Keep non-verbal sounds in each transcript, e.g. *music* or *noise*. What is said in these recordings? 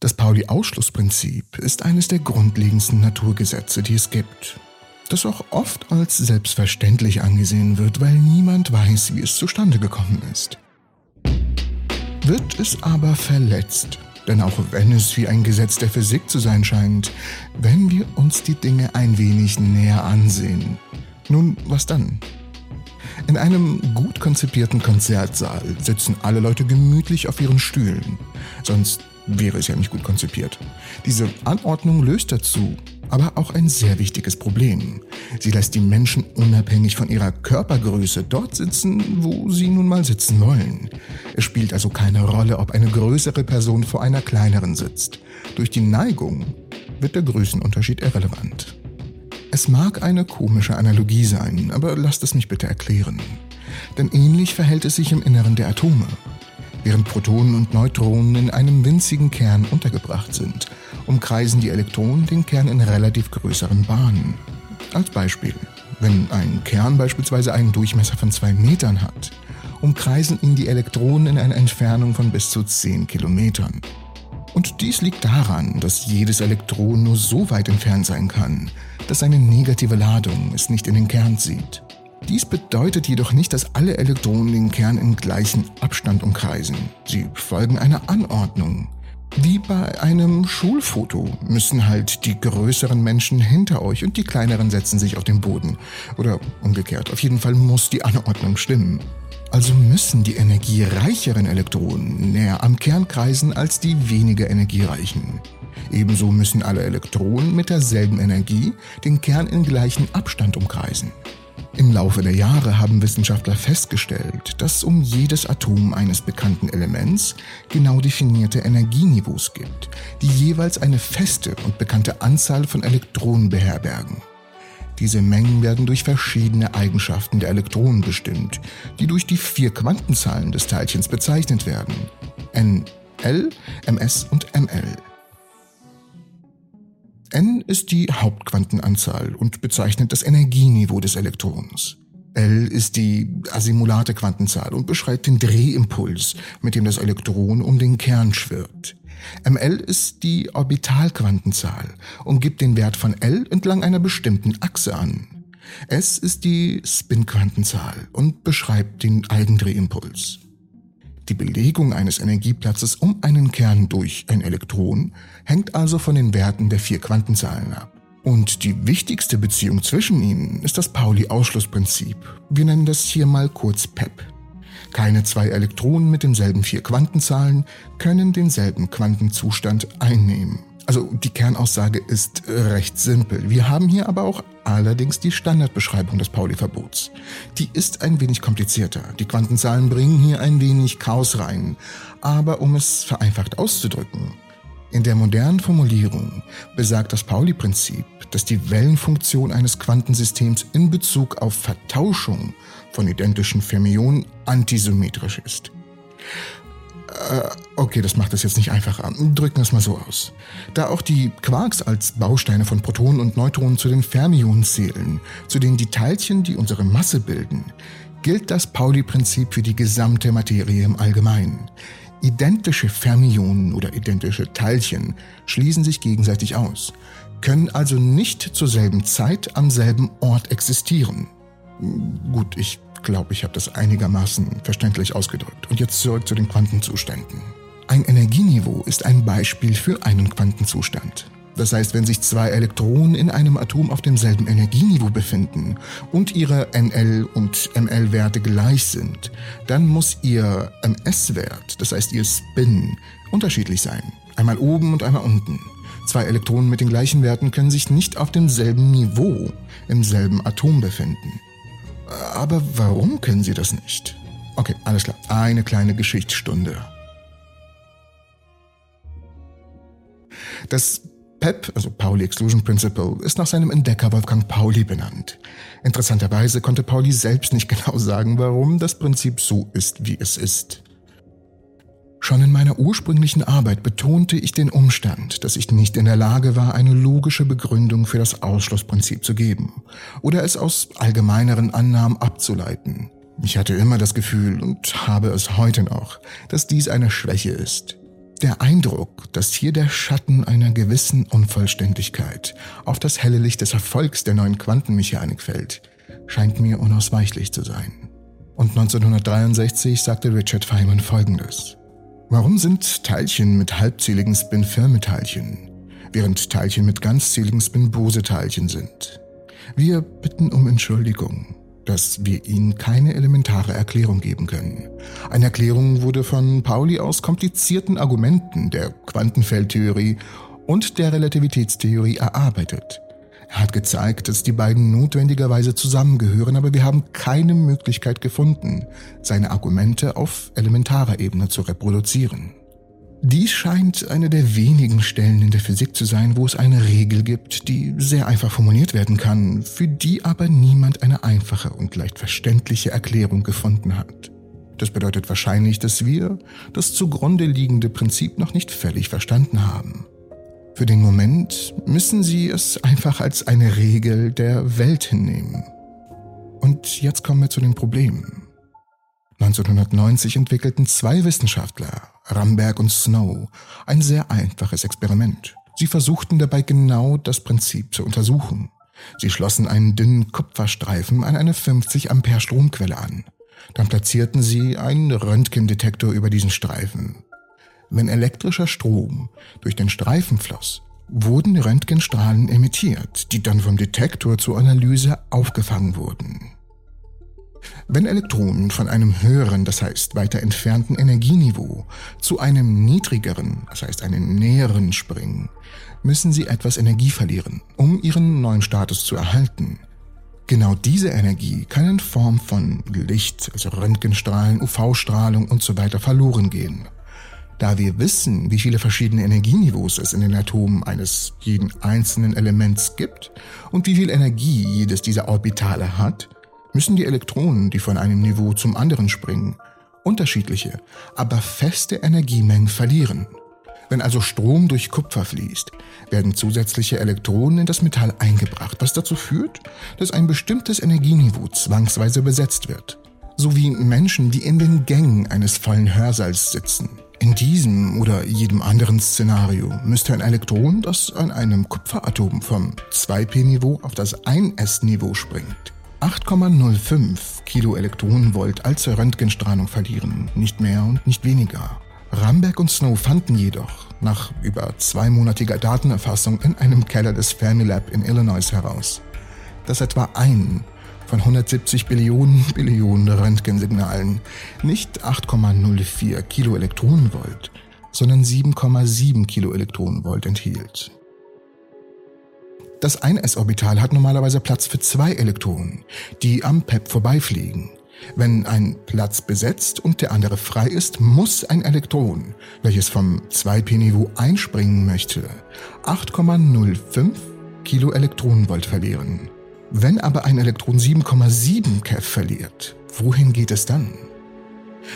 Das Pauli-Ausschlussprinzip ist eines der grundlegendsten Naturgesetze, die es gibt, das auch oft als selbstverständlich angesehen wird, weil niemand weiß, wie es zustande gekommen ist. Wird es aber verletzt, denn auch wenn es wie ein Gesetz der Physik zu sein scheint, wenn wir uns die Dinge ein wenig näher ansehen, nun, was dann? In einem gut konzipierten Konzertsaal sitzen alle Leute gemütlich auf ihren Stühlen. Sonst wäre es ja nicht gut konzipiert. Diese Anordnung löst dazu aber auch ein sehr wichtiges Problem. Sie lässt die Menschen unabhängig von ihrer Körpergröße dort sitzen, wo sie nun mal sitzen wollen. Es spielt also keine Rolle, ob eine größere Person vor einer kleineren sitzt. Durch die Neigung wird der Größenunterschied irrelevant. Es mag eine komische Analogie sein, aber lasst es mich bitte erklären. Denn ähnlich verhält es sich im Inneren der Atome. Während Protonen und Neutronen in einem winzigen Kern untergebracht sind, umkreisen die Elektronen den Kern in relativ größeren Bahnen. Als Beispiel, wenn ein Kern beispielsweise einen Durchmesser von zwei Metern hat, umkreisen ihn die Elektronen in einer Entfernung von bis zu 10 Kilometern. Und dies liegt daran, dass jedes Elektron nur so weit entfernt sein kann, dass eine negative Ladung es nicht in den Kern zieht. Dies bedeutet jedoch nicht, dass alle Elektronen den Kern in gleichen Abstand umkreisen. Sie folgen einer Anordnung. Wie bei einem Schulfoto müssen halt die größeren Menschen hinter euch und die kleineren setzen sich auf den Boden. Oder umgekehrt, auf jeden Fall muss die Anordnung stimmen. Also müssen die energiereicheren Elektronen näher am Kern kreisen als die weniger energiereichen. Ebenso müssen alle Elektronen mit derselben Energie den Kern in gleichen Abstand umkreisen. Im Laufe der Jahre haben Wissenschaftler festgestellt, dass um jedes Atom eines bekannten Elements genau definierte Energieniveaus gibt, die jeweils eine feste und bekannte Anzahl von Elektronen beherbergen. Diese Mengen werden durch verschiedene Eigenschaften der Elektronen bestimmt, die durch die vier Quantenzahlen des Teilchens bezeichnet werden. N, L, Ms und Ml. N ist die Hauptquantenanzahl und bezeichnet das Energieniveau des Elektrons. L ist die asimulate Quantenzahl und beschreibt den Drehimpuls, mit dem das Elektron um den Kern schwirrt. ML ist die Orbitalquantenzahl und gibt den Wert von L entlang einer bestimmten Achse an. S ist die Spin-Quantenzahl und beschreibt den Eigendrehimpuls. Die Belegung eines Energieplatzes um einen Kern durch ein Elektron hängt also von den Werten der vier Quantenzahlen ab. Und die wichtigste Beziehung zwischen ihnen ist das Pauli-Ausschlussprinzip. Wir nennen das hier mal kurz PEP. Keine zwei Elektronen mit denselben vier Quantenzahlen können denselben Quantenzustand einnehmen. Also die Kernaussage ist recht simpel. Wir haben hier aber auch allerdings die Standardbeschreibung des Pauli-Verbots. Die ist ein wenig komplizierter. Die Quantenzahlen bringen hier ein wenig Chaos rein. Aber um es vereinfacht auszudrücken, in der modernen Formulierung besagt das Pauli-Prinzip, dass die Wellenfunktion eines Quantensystems in Bezug auf Vertauschung von identischen Fermionen antisymmetrisch ist. Äh, okay, das macht es jetzt nicht einfacher. Drücken wir es mal so aus. Da auch die Quarks als Bausteine von Protonen und Neutronen zu den Fermionen zählen, zu denen die Teilchen, die unsere Masse bilden, gilt das Pauli-Prinzip für die gesamte Materie im Allgemeinen. Identische Fermionen oder identische Teilchen schließen sich gegenseitig aus, können also nicht zur selben Zeit am selben Ort existieren. Gut, ich glaube, ich habe das einigermaßen verständlich ausgedrückt. Und jetzt zurück zu den Quantenzuständen. Ein Energieniveau ist ein Beispiel für einen Quantenzustand. Das heißt, wenn sich zwei Elektronen in einem Atom auf demselben Energieniveau befinden und ihre NL- und ML-Werte gleich sind, dann muss ihr MS-Wert, das heißt ihr Spin, unterschiedlich sein. Einmal oben und einmal unten. Zwei Elektronen mit den gleichen Werten können sich nicht auf demselben Niveau im selben Atom befinden. Aber warum können sie das nicht? Okay, alles klar. Eine kleine Geschichtsstunde. Das PEP, also Pauli Exclusion Principle, ist nach seinem Entdecker Wolfgang Pauli benannt. Interessanterweise konnte Pauli selbst nicht *laughs* genau sagen, warum das Prinzip so ist, wie es ist. Schon in meiner ursprünglichen Arbeit betonte ich den Umstand, dass ich nicht in der Lage war, eine logische Begründung für das Ausschlussprinzip zu geben oder es aus allgemeineren Annahmen abzuleiten. Ich hatte immer das Gefühl und habe es heute noch, dass dies eine Schwäche ist. Der Eindruck, dass hier der Schatten einer gewissen Unvollständigkeit auf das helle Licht des Erfolgs der neuen Quantenmechanik fällt, scheint mir unausweichlich zu sein. Und 1963 sagte Richard Feynman Folgendes. Warum sind Teilchen mit halbzähligen Spin Firme-Teilchen, während Teilchen mit ganzzähligen Spin Bose-Teilchen sind? Wir bitten um Entschuldigung, dass wir Ihnen keine elementare Erklärung geben können. Eine Erklärung wurde von Pauli aus komplizierten Argumenten der Quantenfeldtheorie und der Relativitätstheorie erarbeitet. Er hat gezeigt, dass die beiden notwendigerweise zusammengehören, aber wir haben keine Möglichkeit gefunden, seine Argumente auf elementarer Ebene zu reproduzieren. Dies scheint eine der wenigen Stellen in der Physik zu sein, wo es eine Regel gibt, die sehr einfach formuliert werden kann, für die aber niemand eine einfache und leicht verständliche Erklärung gefunden hat. Das bedeutet wahrscheinlich, dass wir das zugrunde liegende Prinzip noch nicht völlig verstanden haben. Für den Moment müssen Sie es einfach als eine Regel der Welt hinnehmen. Und jetzt kommen wir zu den Problemen. 1990 entwickelten zwei Wissenschaftler, Ramberg und Snow, ein sehr einfaches Experiment. Sie versuchten dabei genau das Prinzip zu untersuchen. Sie schlossen einen dünnen Kupferstreifen an eine 50 Ampere Stromquelle an. Dann platzierten sie einen Röntgendetektor über diesen Streifen. Wenn elektrischer Strom durch den Streifen floss, wurden Röntgenstrahlen emittiert, die dann vom Detektor zur Analyse aufgefangen wurden. Wenn Elektronen von einem höheren, das heißt weiter entfernten Energieniveau zu einem niedrigeren, das heißt einem näheren springen, müssen sie etwas Energie verlieren, um ihren neuen Status zu erhalten. Genau diese Energie kann in Form von Licht, also Röntgenstrahlen, UV-Strahlung usw. So verloren gehen. Da wir wissen, wie viele verschiedene Energieniveaus es in den Atomen eines jeden einzelnen Elements gibt und wie viel Energie jedes dieser Orbitale hat, müssen die Elektronen, die von einem Niveau zum anderen springen, unterschiedliche, aber feste Energiemengen verlieren. Wenn also Strom durch Kupfer fließt, werden zusätzliche Elektronen in das Metall eingebracht, was dazu führt, dass ein bestimmtes Energieniveau zwangsweise besetzt wird. So wie Menschen, die in den Gängen eines vollen Hörsaals sitzen. In diesem oder jedem anderen Szenario müsste ein Elektron, das an einem Kupferatom vom 2p-Niveau auf das 1s-Niveau springt, 8,05 Kiloelektronenvolt als Röntgenstrahlung verlieren, nicht mehr und nicht weniger. Ramberg und Snow fanden jedoch nach über zweimonatiger Datenerfassung in einem Keller des Fermilab in Illinois heraus, dass etwa ein von 170 Billionen *laughs* Billionen Röntgensignalen nicht 8,04 Kiloelektronenvolt, sondern 7,7 Kiloelektronenvolt enthielt. Das 1s-Orbital hat normalerweise Platz für zwei Elektronen, die am PEP vorbeifliegen. Wenn ein Platz besetzt und der andere frei ist, muss ein Elektron, welches vom 2p-Niveau einspringen möchte, 8,05 Kiloelektronenvolt verlieren. Wenn aber ein Elektron 7,7 keV verliert, wohin geht es dann?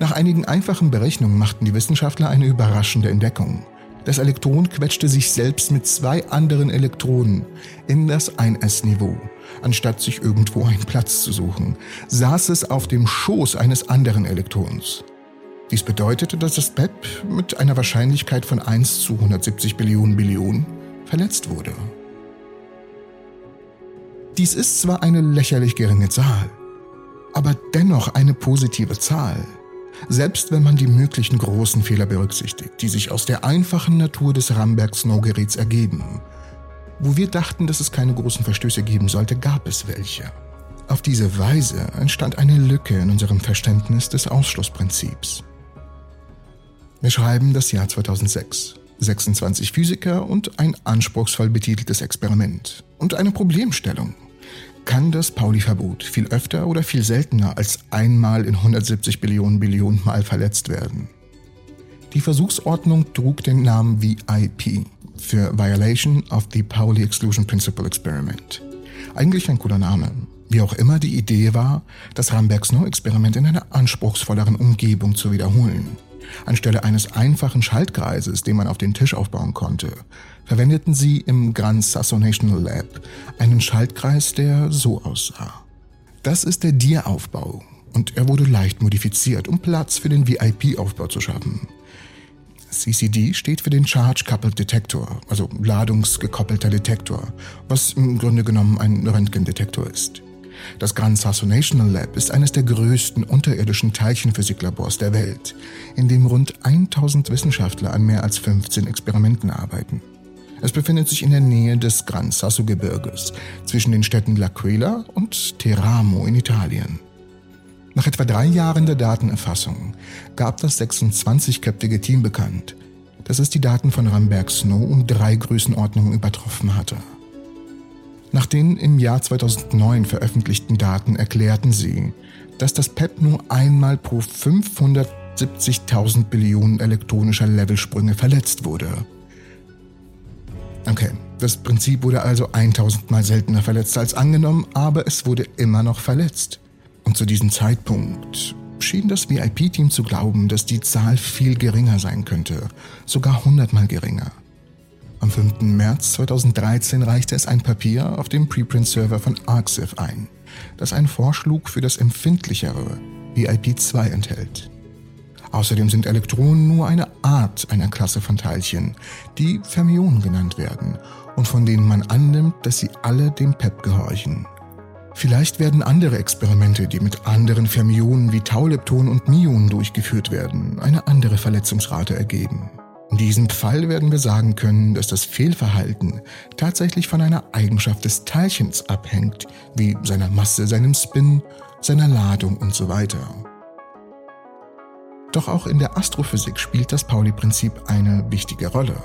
Nach einigen einfachen Berechnungen machten die Wissenschaftler eine überraschende Entdeckung. Das Elektron quetschte sich selbst mit zwei anderen Elektronen in das 1s-Niveau. Anstatt sich irgendwo einen Platz zu suchen, saß es auf dem Schoß eines anderen Elektrons. Dies bedeutete, dass das PEP mit einer Wahrscheinlichkeit von 1 zu 170 Billionen Billionen verletzt wurde. Dies ist zwar eine lächerlich geringe Zahl, aber dennoch eine positive Zahl, selbst wenn man die möglichen großen Fehler berücksichtigt, die sich aus der einfachen Natur des Ramberg-Snow-Geräts ergeben. Wo wir dachten, dass es keine großen Verstöße geben sollte, gab es welche. Auf diese Weise entstand eine Lücke in unserem Verständnis des Ausschlussprinzips. Wir schreiben das Jahr 2006. 26 Physiker und ein anspruchsvoll betiteltes Experiment und eine Problemstellung, kann das Pauli-Verbot viel öfter oder viel seltener als einmal in 170 Billionen Billionen Mal verletzt werden. Die Versuchsordnung trug den Namen VIP für Violation of the Pauli Exclusion Principle Experiment. Eigentlich ein cooler Name. Wie auch immer die Idee war, das Ramberg-Snow-Experiment in einer anspruchsvolleren Umgebung zu wiederholen. Anstelle eines einfachen Schaltkreises, den man auf den Tisch aufbauen konnte, verwendeten sie im Grand Sasso National Lab einen Schaltkreis, der so aussah. Das ist der Dir-Aufbau und er wurde leicht modifiziert, um Platz für den VIP-Aufbau zu schaffen. CCD steht für den Charge Coupled Detector, also ladungsgekoppelter Detektor, was im Grunde genommen ein Röntgendetektor ist. Das Gran Sasso National Lab ist eines der größten unterirdischen Teilchenphysiklabors der Welt, in dem rund 1000 Wissenschaftler an mehr als 15 Experimenten arbeiten. Es befindet sich in der Nähe des Gran Sasso Gebirges, zwischen den Städten L'Aquila und Teramo in Italien. Nach etwa drei Jahren der Datenerfassung gab das 26-köpfige Team bekannt, dass es die Daten von Ramberg Snow um drei Größenordnungen übertroffen hatte. Nach den im Jahr 2009 veröffentlichten Daten erklärten sie, dass das PEP nur einmal pro 570.000 Billionen elektronischer Levelsprünge verletzt wurde. Okay, das Prinzip wurde also 1000 Mal seltener verletzt als angenommen, aber es wurde immer noch verletzt. Und zu diesem Zeitpunkt schien das VIP-Team zu glauben, dass die Zahl viel geringer sein könnte, sogar 100 Mal geringer. Am 5. März 2013 reichte es ein Papier auf dem Preprint-Server von Arxiv ein, das einen Vorschlug für das empfindlichere VIP2 enthält. Außerdem sind Elektronen nur eine Art einer Klasse von Teilchen, die Fermionen genannt werden und von denen man annimmt, dass sie alle dem PEP gehorchen. Vielleicht werden andere Experimente, die mit anderen Fermionen wie Tauleptonen und Myonen durchgeführt werden, eine andere Verletzungsrate ergeben. In diesem Fall werden wir sagen können, dass das Fehlverhalten tatsächlich von einer Eigenschaft des Teilchens abhängt, wie seiner Masse, seinem Spin, seiner Ladung und so weiter. Doch auch in der Astrophysik spielt das Pauli-Prinzip eine wichtige Rolle.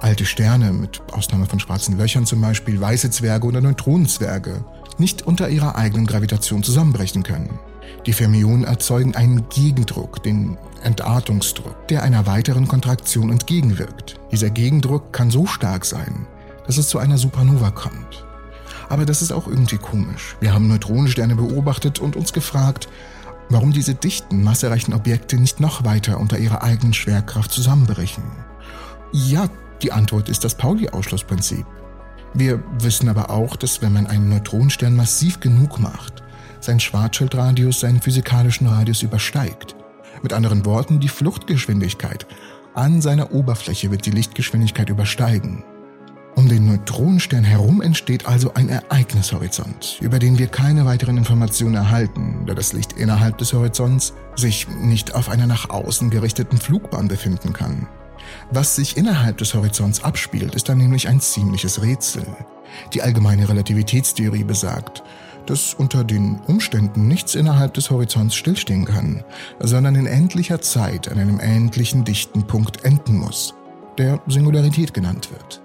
Alte Sterne, mit Ausnahme von schwarzen Löchern zum Beispiel, weiße Zwerge oder Neutronenzwerge, nicht unter ihrer eigenen Gravitation zusammenbrechen können. Die Fermionen erzeugen einen Gegendruck, den Entartungsdruck, der einer weiteren Kontraktion entgegenwirkt. Dieser Gegendruck kann so stark sein, dass es zu einer Supernova kommt. Aber das ist auch irgendwie komisch. Wir haben Neutronensterne beobachtet und uns gefragt, warum diese dichten, massereichen Objekte nicht noch weiter unter ihrer eigenen Schwerkraft zusammenbrechen. Ja, die Antwort ist das Pauli-Ausschlussprinzip. Wir wissen aber auch, dass wenn man einen Neutronenstern massiv genug macht, sein Schwarzschildradius seinen physikalischen Radius übersteigt. Mit anderen Worten, die Fluchtgeschwindigkeit an seiner Oberfläche wird die Lichtgeschwindigkeit übersteigen. Um den Neutronenstern herum entsteht also ein Ereignishorizont, über den wir keine weiteren Informationen erhalten, da das Licht innerhalb des Horizonts sich nicht auf einer nach außen gerichteten Flugbahn befinden kann. Was sich innerhalb des Horizonts abspielt, ist dann nämlich ein ziemliches Rätsel. Die allgemeine Relativitätstheorie besagt, dass unter den Umständen nichts innerhalb des Horizonts stillstehen kann, sondern in endlicher Zeit an einem endlichen dichten Punkt enden muss, der Singularität genannt wird.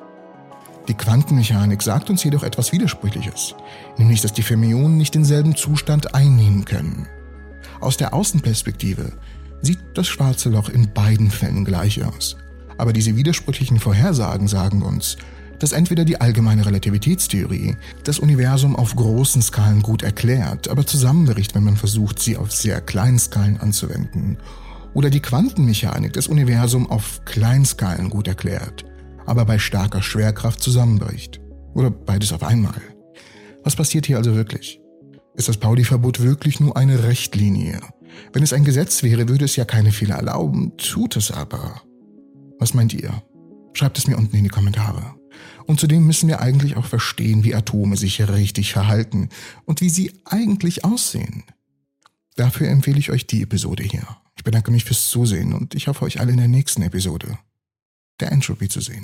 Die Quantenmechanik sagt uns jedoch etwas Widersprüchliches, nämlich dass die Fermionen nicht denselben Zustand einnehmen können. Aus der Außenperspektive sieht das schwarze Loch in beiden Fällen gleich aus. Aber diese widersprüchlichen Vorhersagen sagen uns, dass entweder die allgemeine Relativitätstheorie das Universum auf großen Skalen gut erklärt, aber zusammenbricht, wenn man versucht, sie auf sehr kleinen Skalen anzuwenden, oder die Quantenmechanik das Universum auf Kleinskalen gut erklärt, aber bei starker Schwerkraft zusammenbricht. Oder beides auf einmal. Was passiert hier also wirklich? Ist das Pauli-Verbot wirklich nur eine Rechtlinie? Wenn es ein Gesetz wäre, würde es ja keine Fehler erlauben, tut es aber. Was meint ihr? Schreibt es mir unten in die Kommentare. Und zudem müssen wir eigentlich auch verstehen, wie Atome sich richtig verhalten und wie sie eigentlich aussehen. Dafür empfehle ich euch die Episode hier. Ich bedanke mich fürs Zusehen und ich hoffe euch alle in der nächsten Episode der Entropy zu sehen.